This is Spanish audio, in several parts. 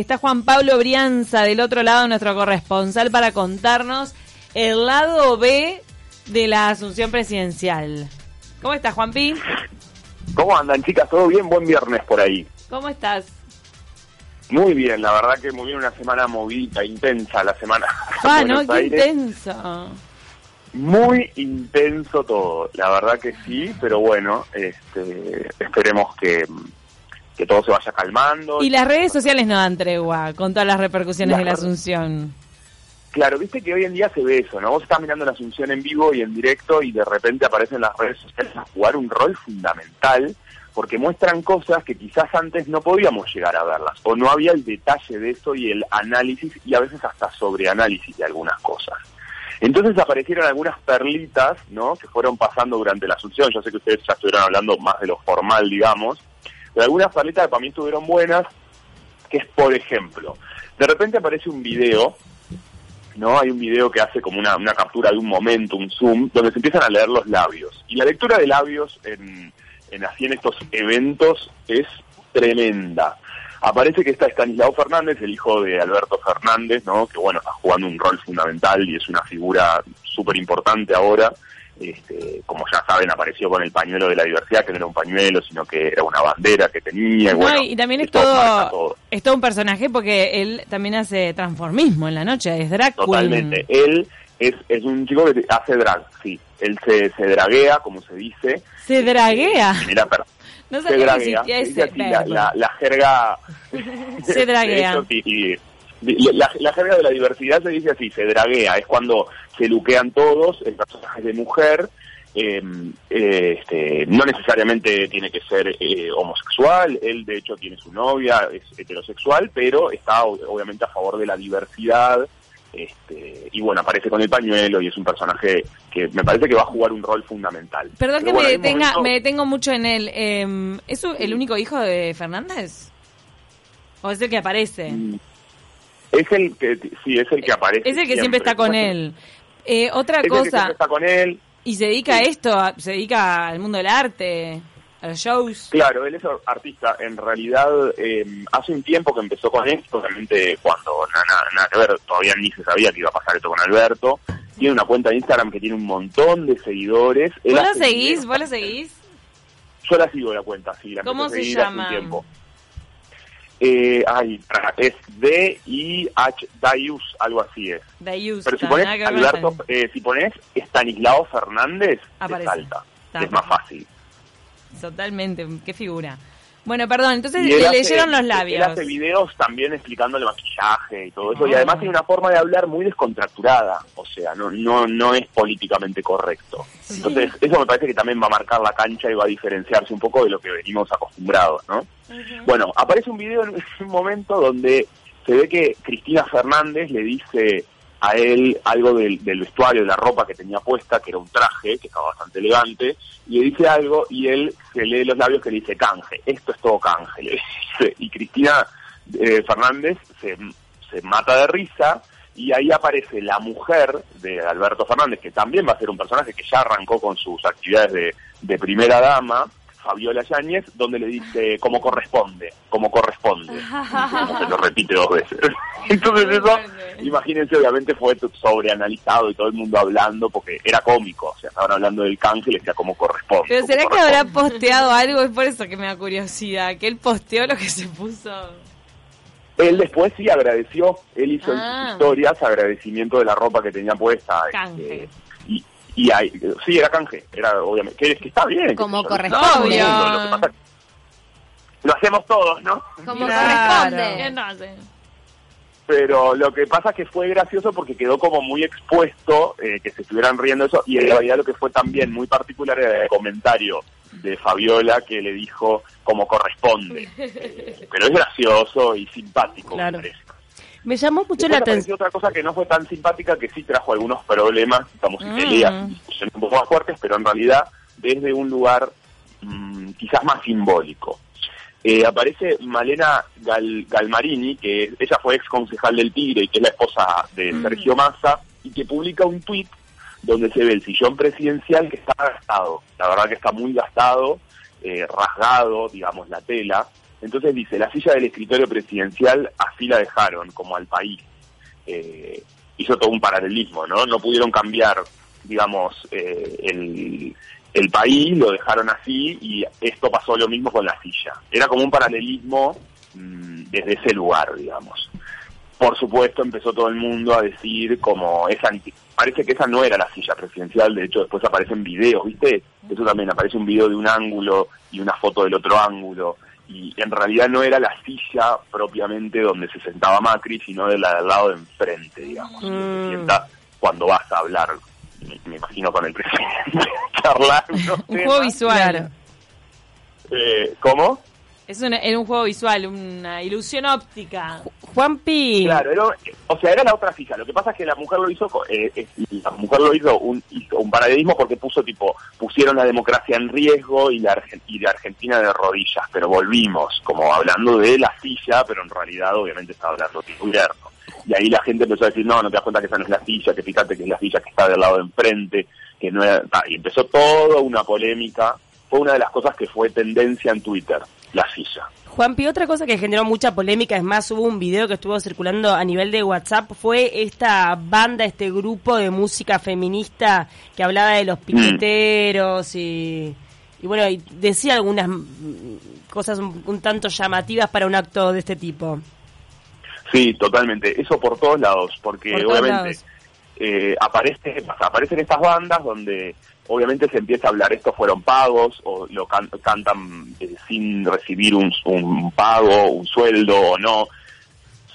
Está Juan Pablo Brianza del otro lado, nuestro corresponsal, para contarnos el lado B de la asunción presidencial. ¿Cómo estás, Juanpi? ¿Cómo andan, chicas? ¿Todo bien? Buen viernes por ahí. ¿Cómo estás? Muy bien, la verdad que muy bien, una semana movida, intensa la semana. Ah, no, qué intenso. Muy intenso todo, la verdad que sí, pero bueno, este, esperemos que, que todo se vaya calmando. Y las redes sociales no dan tregua con todas las repercusiones Las de la Asunción. Claro, viste que hoy en día se ve eso, ¿no? Vos estás mirando la Asunción en vivo y en directo y de repente aparecen las redes sociales a jugar un rol fundamental porque muestran cosas que quizás antes no podíamos llegar a verlas o no había el detalle de eso y el análisis y a veces hasta sobreanálisis de algunas cosas. Entonces aparecieron algunas perlitas, ¿no? Que fueron pasando durante la Asunción. Yo sé que ustedes ya estuvieron hablando más de lo formal, digamos, pero algunas perlitas que para mí estuvieron buenas, que es, por ejemplo, de repente aparece un video ¿no? Hay un video que hace como una, una captura de un momento, un zoom, donde se empiezan a leer los labios. Y la lectura de labios en, en así en estos eventos es tremenda. Aparece que está Estanislao Fernández, el hijo de Alberto Fernández, ¿no? Que bueno, está jugando un rol fundamental y es una figura súper importante ahora. Este, como ya saben, apareció con el pañuelo de la diversidad, que no era un pañuelo, sino que era una bandera que tenía. Y, No, bueno, y también es todo, es todo un personaje porque él también hace transformismo en la noche, es drag queen. Totalmente. Él es, es un chico que hace drag, sí. Él se, se draguea, como se dice. Se draguea. Mira, pero No se draguea. ese la, verbo. la, la jerga... Se draguea. Eso sí, y- y la, la jerga de la diversidad se dice así, se draguea. Es cuando se luquean todos, el personaje de mujer... eh, eh, este, no necesariamente tiene que ser eh, homosexual, él de hecho tiene su novia, es heterosexual, pero está obviamente a favor de la diversidad, este, y bueno, aparece con el pañuelo y es un personaje que me parece que va a jugar un rol fundamental. Perdón Pero que bueno, me detenga, momento- me detengo mucho en él. Eh, ¿Es el único hijo de Fernández? ¿O es el que aparece? Mm, Es el que, sí, es el que aparece. Es el que siempre, está con él. Eh, otra Es el que cosa, siempre está con él. y se dedica a esto, a- se dedica al mundo del arte, a los shows. Claro, él es artista. En realidad, eh, hace un tiempo que empezó con esto, realmente cuando nada, nada, nada que ver, todavía ni se sabía que iba a pasar esto con Alberto. Tiene una cuenta de Instagram que tiene un montón de seguidores. Él ¿Vos lo seguís? ¿Vos lo seguís? Yo la sigo la cuenta, sí. La ¿Cómo se seguir hace un llama? tiempo. Eh, ay, es D-I-H, Dayus, algo así es. Dayus, Pero si pones Alberto, eh, si pones Estanislao Fernández, te salta. Es más fácil. Totalmente, qué figura. Bueno, perdón, entonces le él hace- leyeron los Él labios. hace videos también explicando el maquillaje y todo eso. Y Ah. además tiene una forma de hablar muy descontracturada. O sea, no, no, no es políticamente correcto. Entonces, eso me parece que también va a marcar la cancha y va a diferenciarse un poco de lo que venimos acostumbrados, ¿no? Bueno, aparece un video en un momento donde se ve que Cristina Fernández le dice a él algo del, del vestuario, de la ropa que tenía puesta, que era un traje, que estaba bastante elegante, y le dice algo y él se lee los labios que le dice canje, esto es todo canje. Y Cristina eh, Fernández se, se mata de risa y ahí aparece la mujer de Alberto Fernández, que también va a ser un personaje que ya arrancó con sus actividades de, de primera dama, Fabiola Yáñez, donde le dice como corresponde, como corresponde. Se lo repite dos veces. Entonces eso, imagínense, obviamente fue sobreanalizado y todo el mundo hablando porque era cómico. O sea, estaban hablando del canje y le decía como corresponde. Pero ¿será que habrá posteado algo? Es por eso que me da curiosidad, que él posteó lo que se puso. Él después sí agradeció, él hizo en Ah. sus historias agradecimiento de la ropa que tenía puesta. Canje. este, y, ahí, sí, era canje, era obviamente, que, que está bien. Como que- corresponde. Lo que pasa- lo hacemos todos, ¿no? Como pero lo que pasa es que fue gracioso porque quedó como muy expuesto eh, que se estuvieran riendo eso y en realidad lo que fue también muy particular era el comentario de Fabiola que le dijo como corresponde pero es gracioso y simpático me Claro. parece. Me llamó mucho Después la atención. otra cosa que no fue tan simpática que sí trajo algunos problemas digamos y Mm. peleas discusiones un poco más fuertes pero en realidad desde un lugar mm, quizás más simbólico eh, aparece Malena Gal- Galmarini, que ella fue ex concejal del Tigre y que es la esposa de Mm. Sergio Massa, y que publica un tuit donde se ve el sillón presidencial que está gastado. La verdad que está muy gastado, eh, rasgado, digamos, la tela. Entonces dice, la silla del escritorio presidencial así la dejaron, como al país. Eh, hizo todo un paralelismo, ¿no? No pudieron cambiar, digamos, eh, el, el país, lo dejaron así y esto pasó lo mismo con la silla. Era como un paralelismo mm, desde ese lugar, digamos. Por supuesto, empezó todo el mundo a decir como esa parece que esa no era la silla presidencial, de hecho después aparecen videos, ¿viste? Eso también aparece un video de un ángulo y una foto del otro ángulo y en realidad no era la silla propiamente donde se sentaba Macri, sino de la del lado de enfrente, digamos, se Mm. sienta cuando vas a hablar, me, me imagino con el presidente, charlar Un juego visual. Eh, ¿Cómo? Es una- era un juego visual, una ilusión óptica. Juanpi, Claro, era- o sea, era la otra silla. Lo que pasa es que la mujer lo hizo, co- eh, eh, la mujer lo hizo un, hizo un paralelismo porque puso tipo, pusieron la democracia en riesgo y la, Argen- y la Argentina de rodillas, pero volvimos, como hablando de la silla, pero en realidad obviamente estaba hablando de gobierno. Y ahí la gente empezó a decir, no, no te das cuenta que esa no es la silla, que fíjate que es la silla que está del lado de enfrente, que no era... Y empezó toda una polémica. Fue una de las cosas que fue tendencia en Twitter, la silla. Juanpi, otra cosa que generó mucha polémica, es más, hubo un video que estuvo circulando a nivel de WhatsApp, fue esta banda, este grupo de música feminista que hablaba de los piqueteros y, y bueno, y decía algunas mm, cosas un, un tanto llamativas para un acto de este tipo. Sí, totalmente. Eso por todos lados, porque Por todos obviamente lados. Eh, aparece, aparecen estas bandas donde obviamente se empieza a hablar, estos fueron pagos, o lo can- cantan eh, sin recibir un, un pago, un sueldo o no.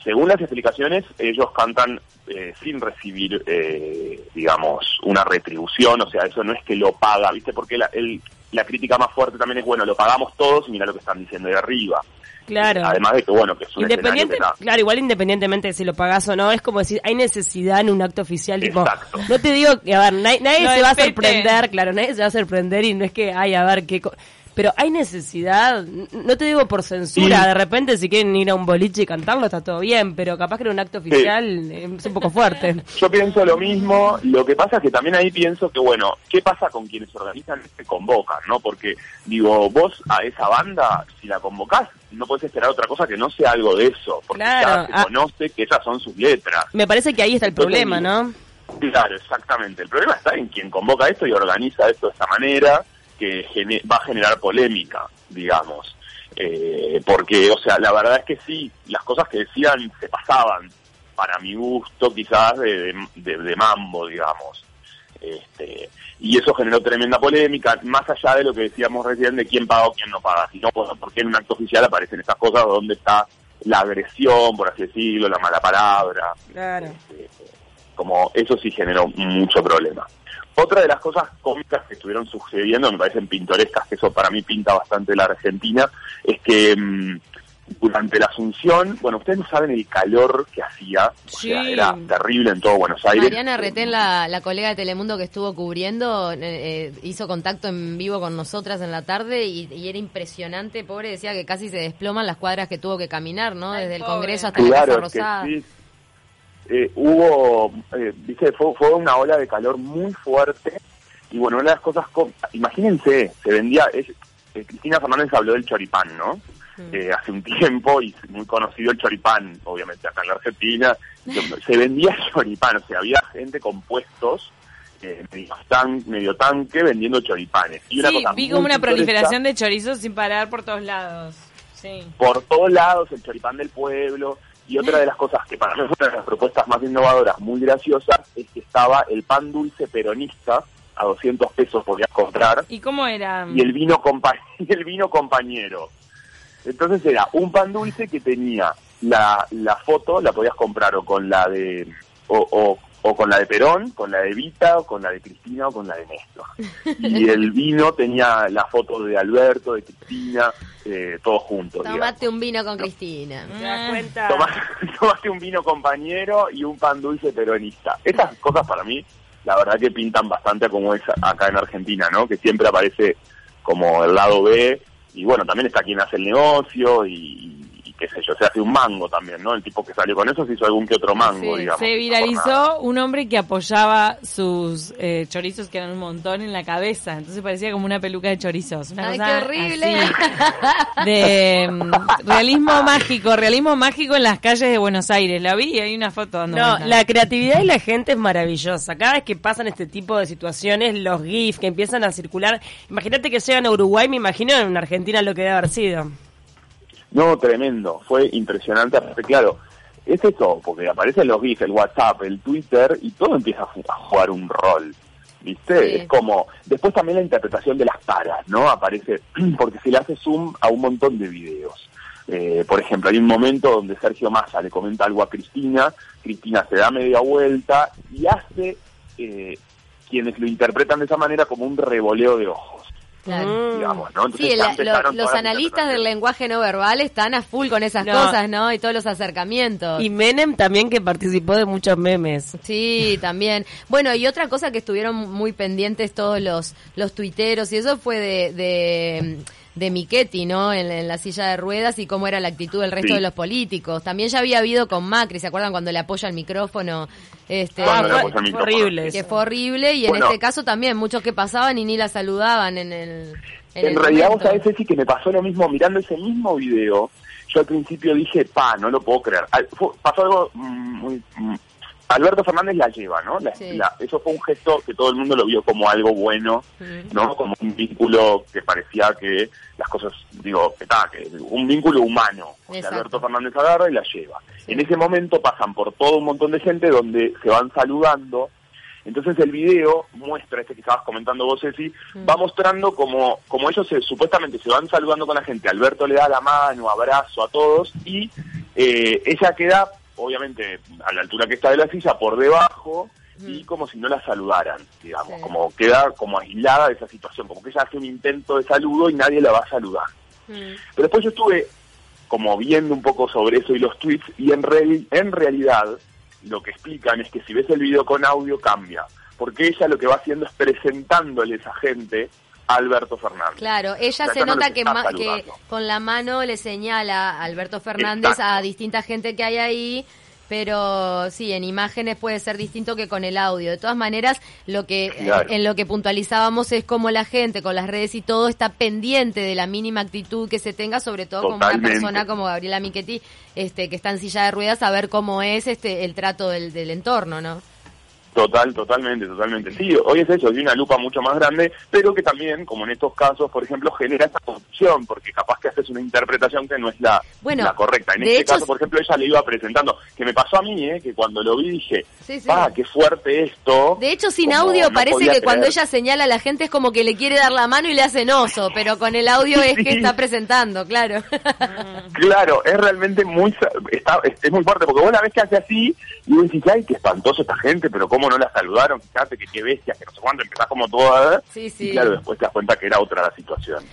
Según las explicaciones, ellos cantan eh, sin recibir, eh, digamos, una retribución, o sea, eso no es que lo paga, ¿viste? Porque la, el- la crítica más fuerte también es, bueno, lo pagamos todos y mira lo que están diciendo de arriba. Claro. Además de que, bueno, que es un escenario Independiente, que está- claro, igual independientemente de si lo pagás o no, es como decir, hay necesidad en un acto oficial, tipo, Exacto. no te digo que, a ver, nadie, se va a sorprender, claro, nadie se va a sorprender y no es que, ay, a ver, qué... co- Pero hay necesidad, no te digo por censura, Sí. de repente si quieren ir a un boliche y cantarlo está todo bien, pero capaz que en un acto oficial eh, es un poco fuerte. Yo pienso lo mismo, lo que pasa es que también ahí pienso que, bueno, ¿qué pasa con quienes organizan y se convocan, no? Porque, digo, vos a esa banda, si la convocás, no podés esperar otra cosa que no sea algo de eso, porque Claro, ya se ah. conoce que esas son sus letras. Me parece que ahí está el Entonces, problema, ¿no? Claro, exactamente. El problema está en quien convoca esto y organiza esto de esta manera, que va a generar polémica, digamos. Eh, porque, o sea, la verdad es que sí, las cosas que decían se pasaban, para mi gusto, quizás de, de- de- de mambo, digamos. Este, y eso generó tremenda polémica, más allá de lo que decíamos recién de quién paga o quién no paga, sino bueno, porque en un acto oficial aparecen estas cosas donde está la agresión, por así decirlo, la mala palabra, Claro. este, como eso sí generó mucho problema. Otra de las cosas cómicas que estuvieron sucediendo, me parecen pintorescas, que eso para mí pinta bastante la Argentina, es que mm, durante la Asunción, bueno, ustedes no saben el calor que hacía, o Sí. sea, era terrible en todo Buenos Aires. Mariana Retén, la, la colega de Telemundo que estuvo cubriendo, eh, eh, hizo contacto en vivo con nosotras en la tarde y, y era impresionante, pobre, decía que casi se desploman las cuadras que tuvo que caminar, ¿no? Ay, Desde el. Congreso hasta la Claro, Casa es que Rosada. sí. Eh, hubo, eh, dice, fue, fue una ola de calor muy fuerte y bueno, una de las cosas, imagínense, se vendía, es, eh, Cristina Fernández habló del choripán, ¿no? Eh, hace un tiempo y muy conocido el choripán, obviamente acá en la Argentina, se vendía choripán, o sea, había gente con puestos eh, medio, tan- medio tanque vendiendo choripanes. Y una Sí, cosa vi como una proliferación de chorizos sin parar por todos lados. Sí. por todos lados el choripán del pueblo. Y otra de las cosas que para mí fue una de las propuestas más innovadoras, muy graciosas, es que estaba el pan dulce peronista, a 200 pesos podías comprar, ¿Y cómo era? y el vino, compa y el vino compañero. Entonces era un pan dulce que tenía la, la foto, la podías comprar o con la de o, o, o con la de Perón, con la de Vita, o con la de Cristina, o con la de Néstor. Y el vino tenía la foto de Alberto, de Cristina, eh, todos juntos. digamos. Tomate un vino con Cristina. ¿Te das cuenta? Tomás- tomaste un vino compañero y un pan dulce peronista. Esas cosas para mí, la verdad que pintan bastante como es acá en Argentina, ¿no? Que siempre aparece como el lado B y bueno, también está quien hace el negocio y, y qué sé yo, se hace un mango también, ¿no? El tipo que salió con eso se hizo algún que otro mango, Sí, digamos. Se viralizó un hombre que apoyaba sus eh, chorizos, que eran un montón, en la cabeza. Entonces parecía como una peluca de chorizos. Una Ay, cosa qué horrible. así, de mm, realismo mágico, realismo mágico en las calles de Buenos Aires. La vi y hay una foto dando No, la creatividad de la gente es maravillosa. Cada vez que pasan este tipo de situaciones, los GIFs que empiezan a circular, imagínate que llegan a Uruguay, me imagino en Argentina lo que debe haber sido. No, tremendo, fue impresionante. Claro, es eso, porque aparecen los GIFs, el WhatsApp, el Twitter, y todo empieza a ju- a jugar un rol. ¿Viste? Sí. Es como. Después también la interpretación de las caras, ¿no? Aparece, porque se le hace zoom a un montón de videos. Eh, por ejemplo, hay un momento donde Sergio Massa le comenta algo a Cristina, Cristina se da media vuelta y hace eh, quienes lo interpretan de esa manera como un revoleo de ojos, Claro. Mm. digamos, ¿no? Entonces Sí, la- lo- los analistas del lenguaje no verbal están a full con esas No. cosas, ¿no? Y todos los acercamientos. Y Menem también que participó de muchos memes. Sí, también. Bueno, y otra cosa que estuvieron muy pendientes todos los, los tuiteros y eso fue de, de, de Michetti, ¿no? En, en la silla de ruedas y cómo era la actitud del resto Sí. de los políticos. También ya había habido con Macri, ¿se acuerdan cuando le apoya el micrófono? Este, le fue- el micrófono. horrible. que fue horrible y en este caso también muchos que pasaban y ni la saludaban en el en, En, el realidad, vos momento. sabés, Ceci, que me pasó lo mismo mirando ese mismo video. Yo al principio dije, pa, no lo puedo creer. Pasó algo mm, muy... Alberto Fernández la lleva, ¿no? La- Sí. la- eso fue un gesto que todo el mundo lo vio como algo bueno. ¿no? Como un vínculo que parecía que las cosas, digo, que, ta, que un vínculo humano. O sea, Exacto. Alberto Fernández agarra y la lleva. En ese momento pasan por todo un montón de gente donde se van saludando. Entonces el video muestra, este que estabas comentando vos, Ceci, va mostrando como, como ellos se, supuestamente se van saludando con la gente. Alberto le da la mano, abrazo a todos y eh, ella queda, obviamente, a la altura que está de la silla, por debajo y como si no la saludaran, digamos, Sí. como queda como aislada de esa situación, como que ella hace un intento de saludo y nadie la va a saludar. Mm. Pero después yo estuve como viendo un poco sobre eso y los tweets y en, reali- en realidad lo que explican es que si ves el video con audio cambia, porque ella lo que va haciendo es presentándole a esa gente Alberto Fernández. Claro, ella se no nota que, que con la mano le señala a Alberto Fernández Exacto. a distinta gente que hay ahí, pero sí, en imágenes puede ser distinto que con el audio. De todas maneras, lo que Claro. en lo que puntualizábamos es cómo la gente con las redes y todo está pendiente de la mínima actitud que se tenga, sobre todo con una Totalmente. persona como Gabriela Michetti, este, que está en silla de ruedas, a ver cómo es este el trato del, del entorno, ¿no? Total, totalmente, totalmente. Sí, hoy es eso, de una lupa mucho más grande, pero que también, como en estos casos, por ejemplo, genera esa confusión, porque capaz que haces una interpretación que no es la, Bueno, la correcta. En este hecho, caso, por ejemplo, ella le iba presentando, que me pasó a mí, ¿eh? que cuando lo vi dije, Sí, sí. ah, qué fuerte esto. De hecho, sin audio no parece que cuando ella señala a la gente es como que le quiere dar la mano y le hacen oso, pero con el audio es que está presentando, claro. Claro, es realmente muy está, es, es muy fuerte, porque vos la ves que hace así y decís, ay, qué espantoso esta gente, pero cómo no la saludaron, fíjate que qué bestia, que no sé cuánto, empezás como todo a ver, Sí, sí. y claro, después te das cuenta que era otra la situación.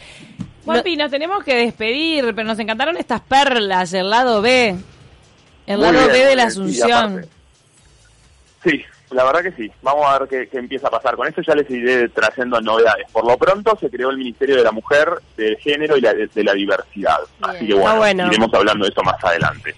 Juanpi, nos tenemos que despedir, pero nos encantaron estas perlas, el lado B. El Muy lado bien, B de la sí, Asunción. aparte. Sí, la verdad que sí. Vamos a ver qué, qué empieza a pasar. Con esto ya les iré trayendo novedades. Por lo pronto se creó el Ministerio de la Mujer, del Género y la, de, de la Diversidad. Bien. Así que bueno. iremos hablando de eso más adelante.